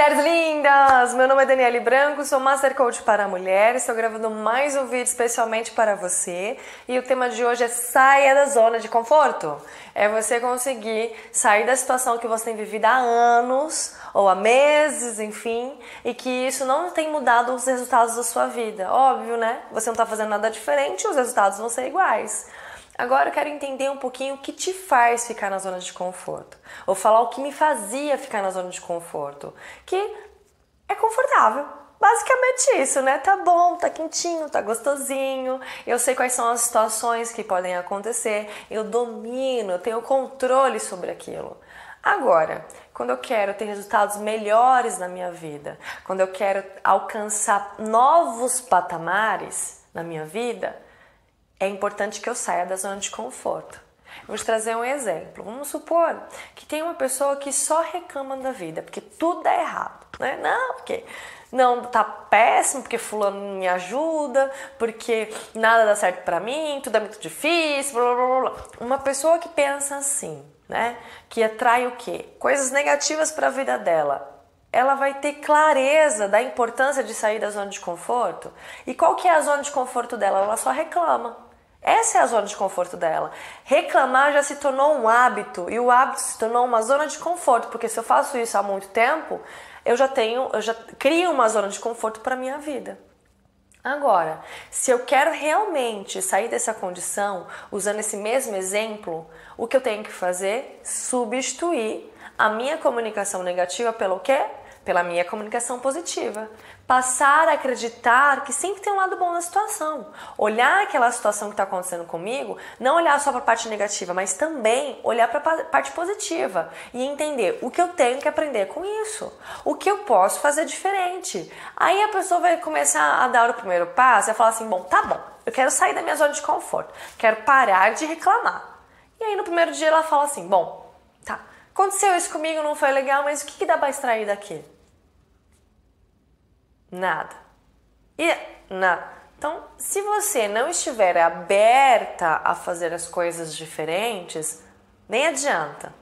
mulheres lindas! Meu nome é Daniele Branco, sou Master Coach para mulheres. Estou gravando mais um vídeo especialmente para você. E o tema de hoje é saia da zona de conforto. É você conseguir sair da situação que você tem vivido há anos ou há meses, enfim, e que isso não tem mudado os resultados da sua vida. Óbvio, né? Você não está fazendo nada diferente, os resultados vão ser iguais. Agora eu quero entender um pouquinho o que te faz ficar na zona de conforto. Ou falar o que me fazia ficar na zona de conforto. Que é confortável. Basicamente isso, né? Tá bom, tá quentinho, tá gostosinho. Eu sei quais são as situações que podem acontecer. Eu domino, eu tenho controle sobre aquilo. Agora, quando eu quero ter resultados melhores na minha vida, quando eu quero alcançar novos patamares na minha vida, é importante que eu saia da zona de conforto. Vou te trazer um exemplo. Vamos supor que tem uma pessoa que só reclama da vida, porque tudo é errado, né? Não, porque não tá péssimo, porque fulano não me ajuda, porque nada dá certo para mim, tudo é muito difícil, blá, blá, blá. Uma pessoa que pensa assim, né? Que atrai o quê? Coisas negativas para a vida dela ela vai ter clareza da importância de sair da zona de conforto. E qual que é a zona de conforto dela? Ela só reclama. Essa é a zona de conforto dela. Reclamar já se tornou um hábito e o hábito se tornou uma zona de conforto, porque se eu faço isso há muito tempo, eu já tenho, eu já crio uma zona de conforto para minha vida. Agora, se eu quero realmente sair dessa condição, usando esse mesmo exemplo, o que eu tenho que fazer? Substituir a minha comunicação negativa pelo quê? Pela minha comunicação positiva. Passar a acreditar que sempre tem um lado bom na situação. Olhar aquela situação que está acontecendo comigo, não olhar só para a parte negativa, mas também olhar para a parte positiva e entender o que eu tenho que aprender com isso, o que eu posso fazer diferente. Aí a pessoa vai começar a dar o primeiro passo e falar assim: bom, tá bom, eu quero sair da minha zona de conforto, quero parar de reclamar. E aí no primeiro dia ela fala assim: bom, Aconteceu isso comigo, não foi legal, mas o que, que dá para extrair daqui? Nada. E nada. Então, se você não estiver aberta a fazer as coisas diferentes, nem adianta.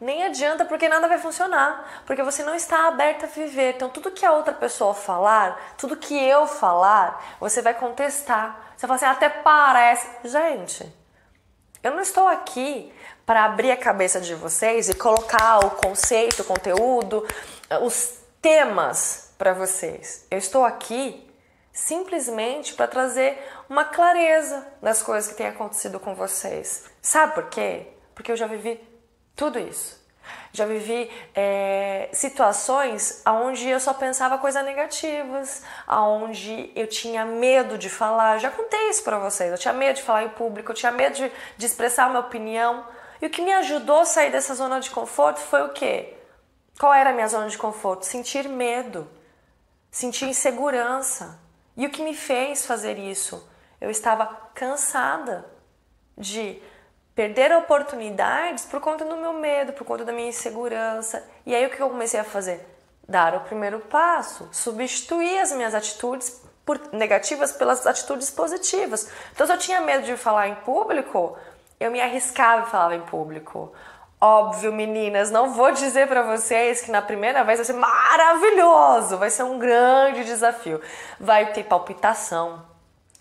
Nem adianta porque nada vai funcionar, porque você não está aberta a viver. Então, tudo que a outra pessoa falar, tudo que eu falar, você vai contestar. Você fala assim, até parece. Gente, eu não estou aqui para abrir a cabeça de vocês e colocar o conceito, o conteúdo, os temas para vocês. Eu estou aqui simplesmente para trazer uma clareza das coisas que têm acontecido com vocês. Sabe por quê? Porque eu já vivi tudo isso. Já vivi é, situações onde eu só pensava coisas negativas, onde eu tinha medo de falar. Já contei isso para vocês. Eu tinha medo de falar em público, eu tinha medo de, de expressar a minha opinião. E o que me ajudou a sair dessa zona de conforto foi o quê? Qual era a minha zona de conforto? Sentir medo, sentir insegurança. E o que me fez fazer isso? Eu estava cansada de perder oportunidades por conta do meu medo, por conta da minha insegurança. E aí o que eu comecei a fazer? Dar o primeiro passo, substituir as minhas atitudes negativas pelas atitudes positivas. Então, se eu tinha medo de falar em público, eu me arriscava e falava em público. Óbvio, meninas, não vou dizer para vocês que na primeira vez vai ser maravilhoso, vai ser um grande desafio. Vai ter palpitação,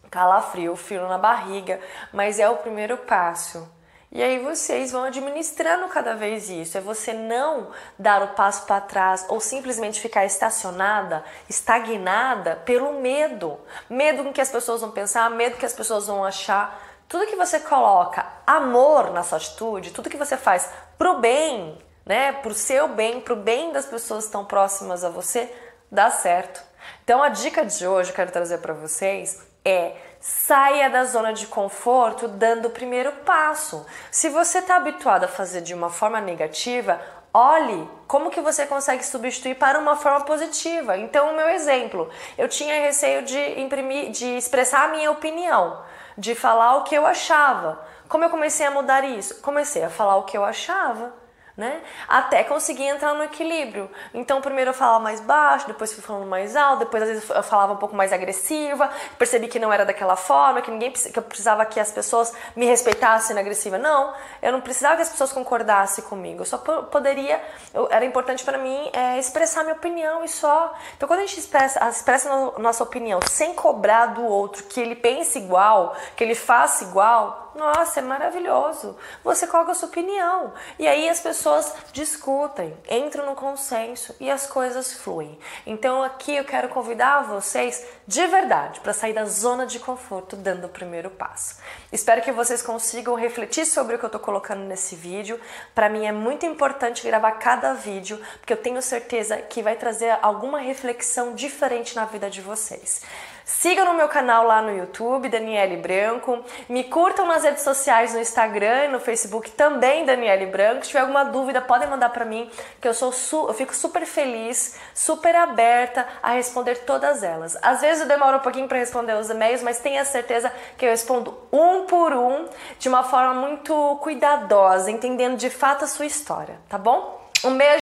calafrio, frio na barriga, mas é o primeiro passo. E aí vocês vão administrando cada vez isso. É você não dar o passo para trás ou simplesmente ficar estacionada, estagnada pelo medo. Medo com que as pessoas vão pensar, medo que as pessoas vão achar. Tudo que você coloca amor na sua atitude, tudo que você faz pro bem, né, pro seu bem, pro bem das pessoas que estão próximas a você, dá certo. Então a dica de hoje que eu quero trazer para vocês é saia da zona de conforto dando o primeiro passo. Se você está habituado a fazer de uma forma negativa, olhe como que você consegue substituir para uma forma positiva. Então, o meu exemplo, eu tinha receio de imprimir, de expressar a minha opinião de falar o que eu achava. Como eu comecei a mudar isso? Comecei a falar o que eu achava. Né? Até conseguir entrar no equilíbrio. Então, primeiro eu falava mais baixo, depois fui falando mais alto, depois às vezes eu falava um pouco mais agressiva, percebi que não era daquela forma, que ninguém que eu precisava que as pessoas me respeitassem na agressiva. Não, eu não precisava que as pessoas concordassem comigo. Eu só poderia, eu, era importante para mim é, expressar minha opinião e só. Então, quando a gente expressa, expressa a nossa opinião sem cobrar do outro que ele pense igual, que ele faça igual, nossa, é maravilhoso. Você coloca a sua opinião. E aí as pessoas discutem, entram no consenso e as coisas fluem. Então aqui eu quero convidar vocês de verdade para sair da zona de conforto dando o primeiro passo. Espero que vocês consigam refletir sobre o que eu estou colocando nesse vídeo. Para mim é muito importante gravar cada vídeo, porque eu tenho certeza que vai trazer alguma reflexão diferente na vida de vocês. Sigam no meu canal lá no YouTube, Daniele Branco. Me curtam nas redes sociais, no Instagram e no Facebook também, Daniele Branco. Se tiver alguma dúvida, podem mandar para mim, que eu sou eu fico super feliz, super aberta a responder todas elas. Às vezes eu demoro um pouquinho para responder os e-mails, mas tenha certeza que eu respondo um por um, de uma forma muito cuidadosa, entendendo de fato a sua história, tá bom? Um beijo